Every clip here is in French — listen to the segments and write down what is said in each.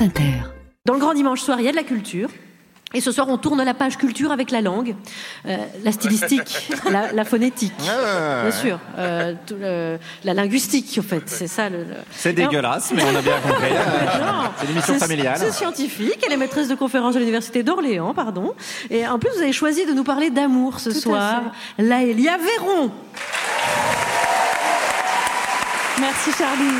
France Inter. Dans le grand dimanche soir, il y a de la culture. Et ce soir, on tourne la page culture avec la langue, euh, la stylistique, la, la phonétique, Ah. bien sûr, euh, tout le- la linguistique, en fait. C'est ça le. le- C'est dégueulasse, mais on a bien compris. Non, C'est une émission c'est- familiale. C'est scientifique. Elle est maîtresse de conférence à l'université d'Orléans, pardon. Et en plus, vous avez choisi de nous parler d'amour ce Tout soir. Laëlia Véron. Merci Charlie.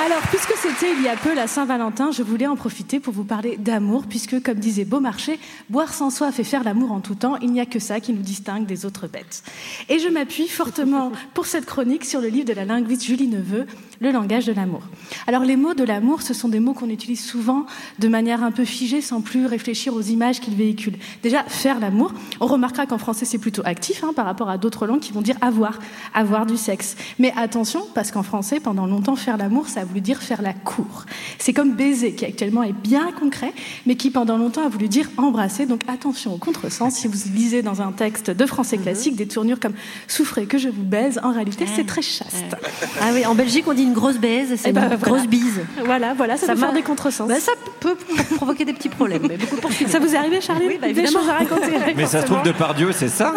Alors, puisque c'était il y a peu la Saint-Valentin, je voulais en profiter pour vous parler d'amour, puisque, comme disait Beaumarchais, boire sans soif et faire l'amour en tout temps, il n'y a que ça qui nous distingue des autres bêtes. Et je m'appuie fortement pour cette chronique sur le livre de la linguiste Julie Neveu, Le langage de l'amour. Alors, les mots de l'amour, ce sont des mots qu'on utilise souvent de manière un peu figée, sans plus réfléchir aux images qu'ils véhiculent. Déjà, faire l'amour, on remarquera qu'en français, c'est plutôt actif hein, par rapport à d'autres langues qui vont dire avoir, avoir du sexe. Mais attention, parce qu'en français, pendant longtemps, faire l'amour, ça voulu dire faire la cour. C'est comme baiser, qui actuellement est bien concret, mais qui pendant longtemps a voulu dire embrasser. Donc attention au contresens. Si vous lisez dans un texte de français classique des tournures comme souffrez que je vous baise, en réalité, c'est très chaste. Ah oui, en Belgique, on dit une grosse baise, c'est ben, une voilà. grosse bise. Voilà, voilà, ça, Ça peut faire m'a- des contresens. Ben, ça peut provoquer des petits problèmes. Mais beaucoup pour ça vous est arrivé, Charlie Oui, bah, Des choses à raconter Mais ça se trouve, de par Dieu, c'est ça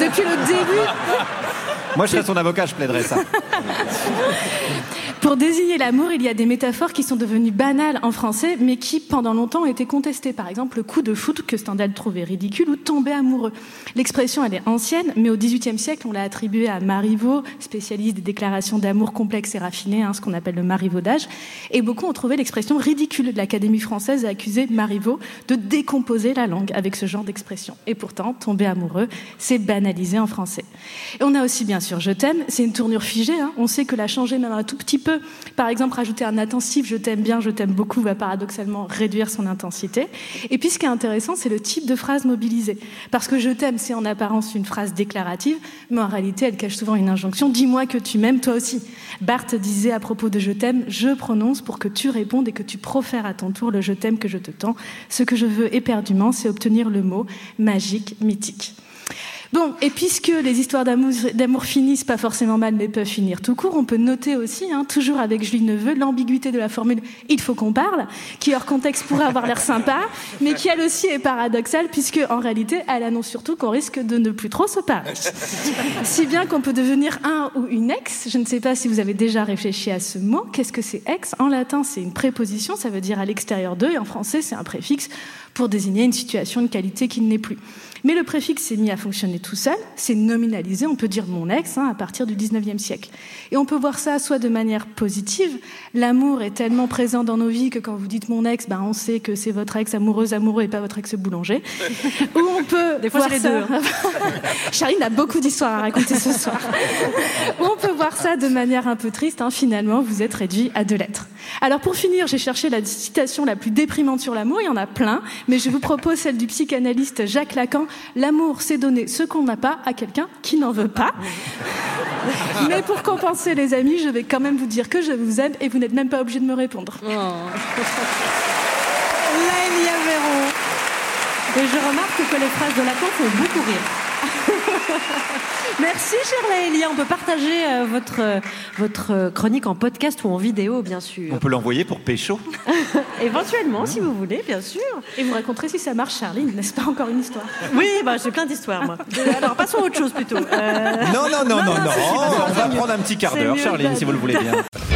Depuis le début, Moi, je serais son avocat, je plaiderais ça. Pour désigner l'amour, il y a des métaphores qui sont devenues banales en français, mais qui, pendant longtemps, ont été contestées. Par exemple, le coup de foot que Stendhal trouvait ridicule ou tomber amoureux. L'expression, elle est ancienne, mais au XVIIIe siècle, on l'a attribuée à Marivaux, spécialiste des déclarations d'amour complexes et raffinées, hein, ce qu'on appelle le marivaudage. Et beaucoup ont trouvé l'expression ridicule. L'Académie française a accusé Marivaux de décomposer la langue avec ce genre d'expression. Et pourtant, tomber amoureux, c'est banalisé en français. Et on a aussi, bien sûr, je t'aime. C'est une tournure figée. hein. On sait que la changer même un tout petit peu, par exemple, rajouter un intensif, je t'aime bien, je t'aime beaucoup, va paradoxalement réduire son intensité. Et puis, ce qui est intéressant, c'est le type de phrase mobilisée. Parce que je t'aime, c'est en apparence une phrase déclarative, mais en réalité, elle cache souvent une injonction. Dis-moi que tu m'aimes, toi aussi. Barthes disait à propos de je t'aime, je prononce pour que tu répondes et que tu profères à ton tour le je t'aime que je te tends. Ce que je veux éperdument, c'est obtenir le mot magique, mythique. Bon, et puisque les histoires d'amour finissent pas forcément mal, mais peuvent finir tout court, on peut noter aussi, hein, toujours avec Julie Neveu, l'ambiguïté de la formule « il faut qu'on parle », qui hors contexte pourrait avoir l'air sympa, mais qui elle aussi est paradoxale, puisque en réalité, elle annonce surtout qu'on risque de ne plus trop se parler. Si bien qu'on peut devenir un ou une ex. Je ne sais pas si vous avez déjà réfléchi à ce mot. Qu'est-ce que c'est ex? En latin, c'est une préposition, ça veut dire à l'extérieur d'eux, et en français, c'est un préfixe pour désigner une situation, une qualité qui ne l'est plus. Mais le préfixe s'est mis à fonctionner tout seul, c'est nominalisé, on peut dire mon ex, hein, à partir du 19e siècle. Et on peut voir ça soit de manière positive, l'amour est tellement présent dans nos vies que quand vous dites mon ex, ben on sait que c'est votre ex amoureuse, amoureux et pas votre ex boulanger. Ou on peut Des fois, voir les ça- deux, hein. Charline a beaucoup d'histoires à raconter ce soir. Ou on peut voir ça de manière un peu triste, hein, finalement, vous êtes réduit à deux lettres. Alors pour finir, j'ai cherché la citation la plus déprimante sur l'amour, il y en a plein, mais je vous propose celle du psychanalyste Jacques Lacan. L'amour, c'est donner ce qu'on n'a pas à quelqu'un qui n'en veut pas. Mais pour compenser les amis, je vais quand même vous dire que je vous aime et vous n'êtes même pas obligé de me répondre. Laëlia Véron. Et je remarque que les phrases de Lacan font beaucoup rire. Merci, chère Laëlia. On peut partager euh, votre, euh, votre euh, chronique en podcast ou en vidéo, bien sûr. On peut l'envoyer pour Pécho. Éventuellement, si vous voulez, bien sûr. Et vous raconterez si ça marche, Charline, n'est-ce pas encore une histoire? Oui, bah, j'ai plein d'histoires, moi. Alors, passons à autre chose plutôt. Euh, Non, non, non, non, non. non, c'est- c'est- On va prendre un petit quart d'heure, Charline, bah, si vous le voulez bien.